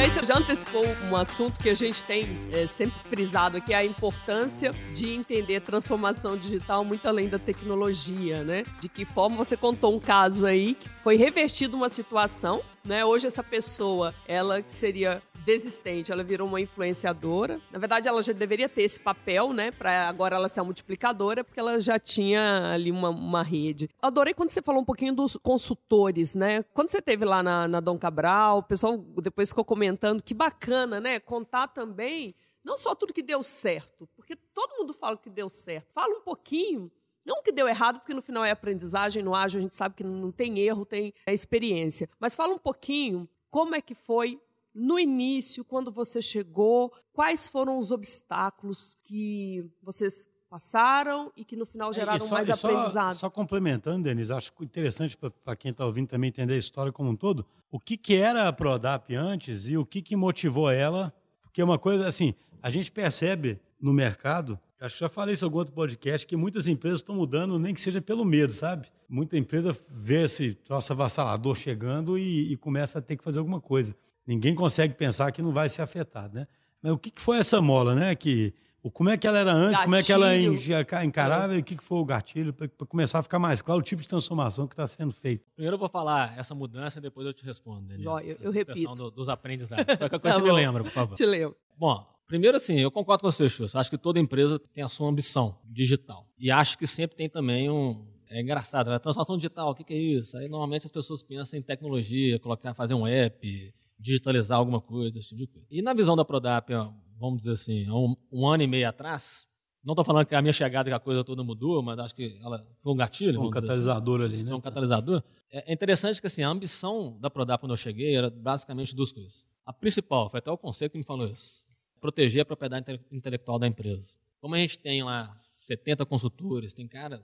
aí você já antecipou um assunto que a gente tem é, sempre frisado aqui, é a importância de entender transformação digital muito além da tecnologia, né? De que forma você contou um caso aí que foi revestido uma situação, né? Hoje essa pessoa, ela seria desistente, ela virou uma influenciadora. Na verdade, ela já deveria ter esse papel, né? Para agora ela ser uma multiplicadora, porque ela já tinha ali uma, uma rede. Adorei quando você falou um pouquinho dos consultores, né? Quando você teve lá na, na Dom Cabral, o pessoal depois ficou comentando que bacana, né? Contar também não só tudo que deu certo, porque todo mundo fala que deu certo. Fala um pouquinho não que deu errado, porque no final é aprendizagem, no ágil a gente sabe que não tem erro, tem experiência. Mas fala um pouquinho como é que foi no início, quando você chegou, quais foram os obstáculos que vocês passaram e que no final geraram só, mais só, aprendizado? Só complementando, Denise, acho interessante para quem está ouvindo também entender a história como um todo, o que, que era a Prodap antes e o que, que motivou ela, porque é uma coisa assim, a gente percebe no mercado Acho que já falei isso em algum outro podcast, que muitas empresas estão mudando, nem que seja pelo medo, sabe? Muita empresa vê esse troço avassalador chegando e, e começa a ter que fazer alguma coisa ninguém consegue pensar que não vai ser afetado, né? Mas o que, que foi essa mola, né? Que, como é que ela era antes, gatilho. como é que ela encarava é. e o que, que foi o gatilho, para começar a ficar mais claro o tipo de transformação que está sendo feito. Primeiro eu vou falar essa mudança e depois eu te respondo. Denise, Jó, eu, eu repito. Do, dos aprendizados. Qualquer coisa tá você me lembra, por favor. Te lembro. Bom, primeiro assim, eu concordo com você, Chus. Acho que toda empresa tem a sua ambição digital. E acho que sempre tem também um, é engraçado, a transformação digital, o que, que, é isso? Aí normalmente as pessoas pensam em tecnologia, colocar, fazer um app, digitalizar alguma coisa, esse tipo de coisa. E na visão da Prodap, vamos dizer assim, um, um ano e meio atrás, não estou falando que a minha chegada que a coisa toda mudou, mas acho que ela foi um gatilho. Um assim. catalisador assim. ali, né? Um catalisador. É, interessante que assim, a ambição da Prodap quando eu cheguei era basicamente duas coisas. A principal, foi até o conceito que me falou isso, proteger a propriedade intelectual da empresa. Como a gente tem lá 70 consultores, tem cara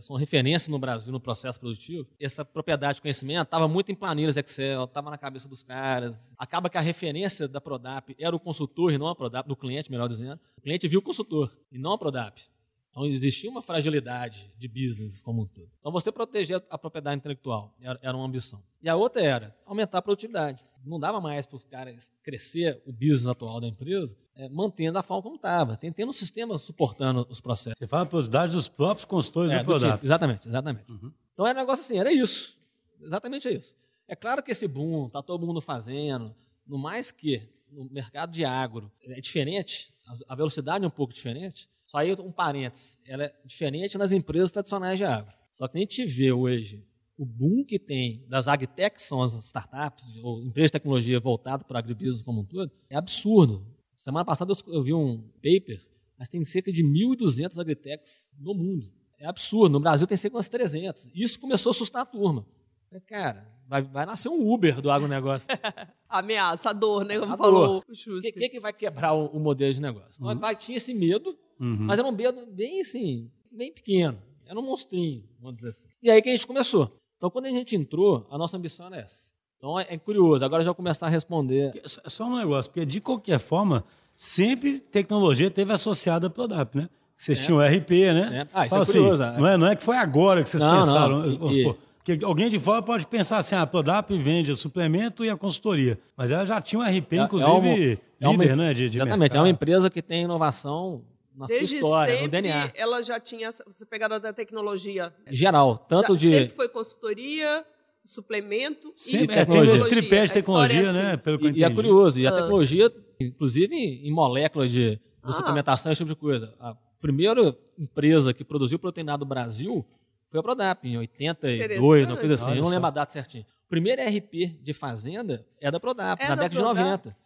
são referências no Brasil no processo produtivo, essa propriedade de conhecimento estava muito em planilhas Excel, estava na cabeça dos caras. Acaba que a referência da Prodap era o consultor e não a Prodap, do cliente, melhor dizendo. O cliente viu o consultor e não a Prodap. Então existia uma fragilidade de business como um todo. Então você proteger a propriedade intelectual era uma ambição. E a outra era aumentar a produtividade. Não dava mais para os caras crescer o business atual da empresa é, mantendo a forma como estava, tendo um sistema suportando os processos. Você fala a produtividade dos próprios consultores é, do Prodap. Tipo, exatamente, exatamente. Uhum. Então era um negócio assim, era isso. Exatamente isso. É claro que esse boom, está todo mundo fazendo, no mais que no mercado de agro é diferente, a velocidade é um pouco diferente, só aí um parênteses, ela é diferente nas empresas tradicionais de agro. Só que a gente vê hoje o boom que tem das agtechs, são as startups ou empresas de tecnologia voltadas para o agribusiness como um todo, é absurdo. Semana passada eu vi um paper, mas tem cerca de 1.200 agritechs no mundo. É absurdo. No Brasil tem cerca de umas 300. Isso começou a assustar a turma. Cara, vai, vai nascer um Uber do agronegócio. Ameaçador, né? Como falou o O que, que, que, vai quebrar o, o modelo de negócio? Então, uhum. vai, tinha esse medo, Uhum. Mas era um medo bem assim, bem pequeno. Era um monstrinho, vamos dizer assim. E aí que a gente começou. Então, quando a gente entrou, a nossa ambição era essa. Então, é, é curioso. Agora já vou começar a responder. É só um negócio, porque de qualquer forma, sempre tecnologia teve associada a Prodap, né? Vocês é. tinham RP, né? É. Ah, isso Fala é curioso. Assim, não, é, não é que foi agora que vocês não, pensaram. Não. E, porque alguém de fora pode pensar assim, ah, a Prodap vende o suplemento e a consultoria. Mas ela já tinha um RP, é, inclusive, é uma, líder, uma, né? De, de exatamente, mercado. é uma empresa que tem inovação na Desde sua história, no DNA. Ela já tinha essa pegada da tecnologia. Geral, tanto já, de. Consultoria, suplemento sempre, e é, tecnologia. Tem tripé de tecnologia, é assim. né? Pelo que e, e é curioso, e a ah. tecnologia, inclusive em moléculas de, de ah. suplementação, esse tipo de coisa. A primeira empresa que produziu proteinado no Brasil foi a Prodap, em 82, uma coisa assim. Olha eu não lembro a data certinho. O primeiro RP de fazenda é da Prodap, é na década Prodap. de 90.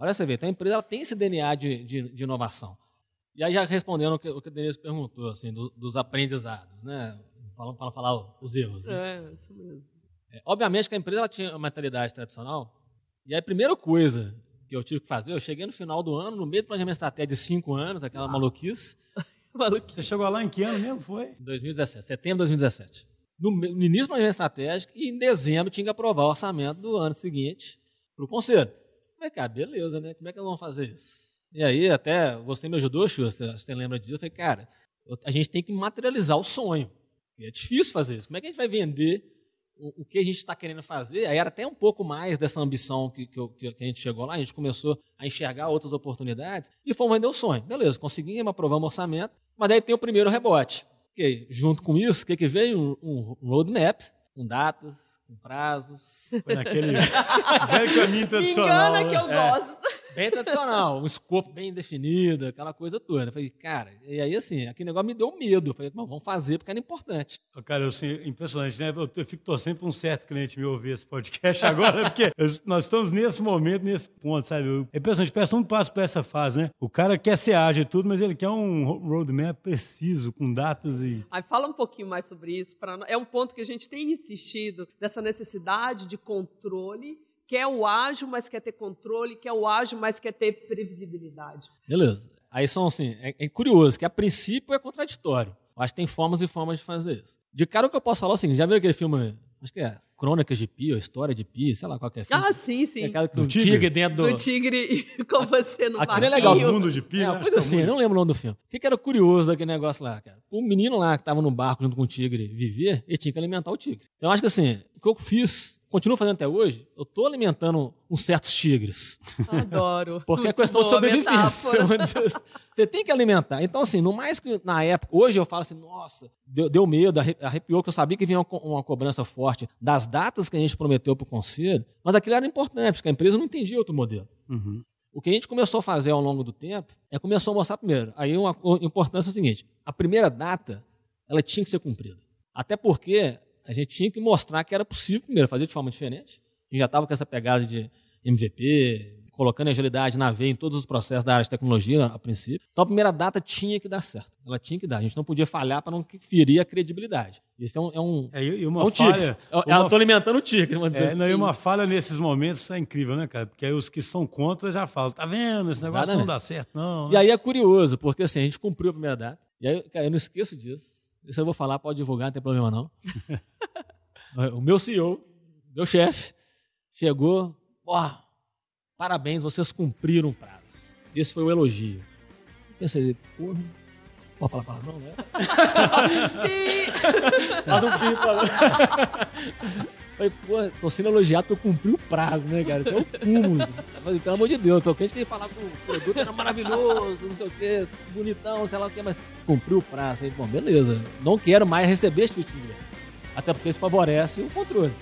Olha você vê, então a empresa ela tem esse DNA de, de, de inovação. E aí já respondendo o que, o que a Denise perguntou, assim, do, dos aprendizados, né? Para falar os erros. Né? É, isso mesmo. É, obviamente que a empresa ela tinha uma mentalidade tradicional. E aí a primeira coisa que eu tive que fazer, eu cheguei no final do ano, no meio do planejamento estratégico de cinco anos, aquela ah. maluquice. maluquice. Você chegou lá em que ano mesmo? Foi? 2017, setembro de 2017. No, no início do planejamento estratégico, e em dezembro tinha que aprovar o orçamento do ano seguinte para o conselho. Falei, cara, beleza, né? Como é que nós vamos fazer isso? E aí, até você me ajudou, Schuster, você lembra disso? Eu falei, cara, a gente tem que materializar o sonho. E é difícil fazer isso. Como é que a gente vai vender o, o que a gente está querendo fazer, aí era até um pouco mais dessa ambição que, que, que, a gente chegou lá, a gente começou a enxergar outras oportunidades e fomos vender o sonho. Beleza, conseguimos, aprovamos o orçamento, mas daí tem o primeiro rebote. Okay, junto com isso, o que, que veio? Um, um roadmap, com datas, com prazos. Foi naquele velho caminho tradicional. Engana que eu né? gosto. Bem tradicional, um escopo bem definido, aquela coisa toda. Eu falei, cara, e aí assim, aquele negócio me deu medo. Eu falei, vamos fazer porque era importante. Cara, eu, assim, impressionante, né? Eu, eu fico torcendo para um certo cliente me ouvir esse podcast agora, porque nós estamos nesse momento, nesse ponto, sabe? É impressionante, parece um passo para essa fase, né? O cara quer ser ágil e tudo, mas ele quer um roadmap preciso, com datas e. Aí fala um pouquinho mais sobre isso. Pra, é um ponto que a gente tem insistido, dessa necessidade de controle quer o ágil, mas quer ter controle, quer o ágil, mas quer ter previsibilidade. Beleza. Aí são assim, é, é curioso, que a princípio é contraditório. Que tem formas e formas de fazer isso. De cara o que eu posso falar seguinte, já viram aquele filme, acho que é Crônicas de Pi, ou História de Pi, sei lá qual é filme. Ah, sim, sim. É aquela do tigre. tigre dentro do... do tigre com você no Aquilo é barquinho. legal. O mundo de Pi, É, né? coisa que é assim, muito- eu não lembro o nome do filme. O que, que era curioso daquele negócio lá, cara? O menino lá que tava no barco junto com o tigre viver, ele tinha que alimentar o tigre. Eu acho que assim, o que eu fiz, continuo fazendo até hoje, eu tô alimentando uns certos tigres. Adoro. Porque é Muito questão de sobrevivência. assim. Você tem que alimentar. Então, assim, no mais que na época, hoje eu falo assim, nossa, deu, deu medo, arre- arrepiou, que eu sabia que vinha uma, uma cobrança forte das datas que a gente prometeu para o conselho, mas aquilo era importante, porque a empresa não entendia outro modelo. Uhum. O que a gente começou a fazer ao longo do tempo é começou a mostrar primeiro. Aí uma importância é o seguinte: a primeira data ela tinha que ser cumprida. Até porque a gente tinha que mostrar que era possível, primeiro, fazer de forma diferente. A gente já estava com essa pegada de MVP, colocando agilidade na veia em todos os processos da área de tecnologia, a princípio. Então a primeira data tinha que dar certo. Ela tinha que dar. A gente não podia falhar para não ferir a credibilidade. Isso é um. É um, É, e e é uma um falha. Eu uma estou alimentando o tigre, vamos dizer É, assim. não, e uma falha nesses momentos é incrível, né, cara? Porque aí os que são contra já falam, tá vendo? Esse negócio não Exatamente. dá certo, não. E né? aí é curioso, porque assim, a gente cumpriu a primeira data. E aí, cara, eu não esqueço disso. Isso eu vou falar, pode divulgar, não tem problema não. o meu CEO, meu chefe, chegou, ó, parabéns, vocês cumpriram o prazo. Esse foi o elogio. Pensei, porra, pode falar palavrão, né? Faz um pi, falou. Falei, pô, tô sendo elogiado porque eu cumpri o prazo, né, cara? Isso é o cúmulo. Falei, pelo amor de Deus, tô crente que ele falava que o produto era maravilhoso, não sei o quê, bonitão, sei lá o quê, mas cumpriu o prazo. Falei, bom, beleza, não quero mais receber esse tipo de dinheiro. Até porque isso favorece o controle.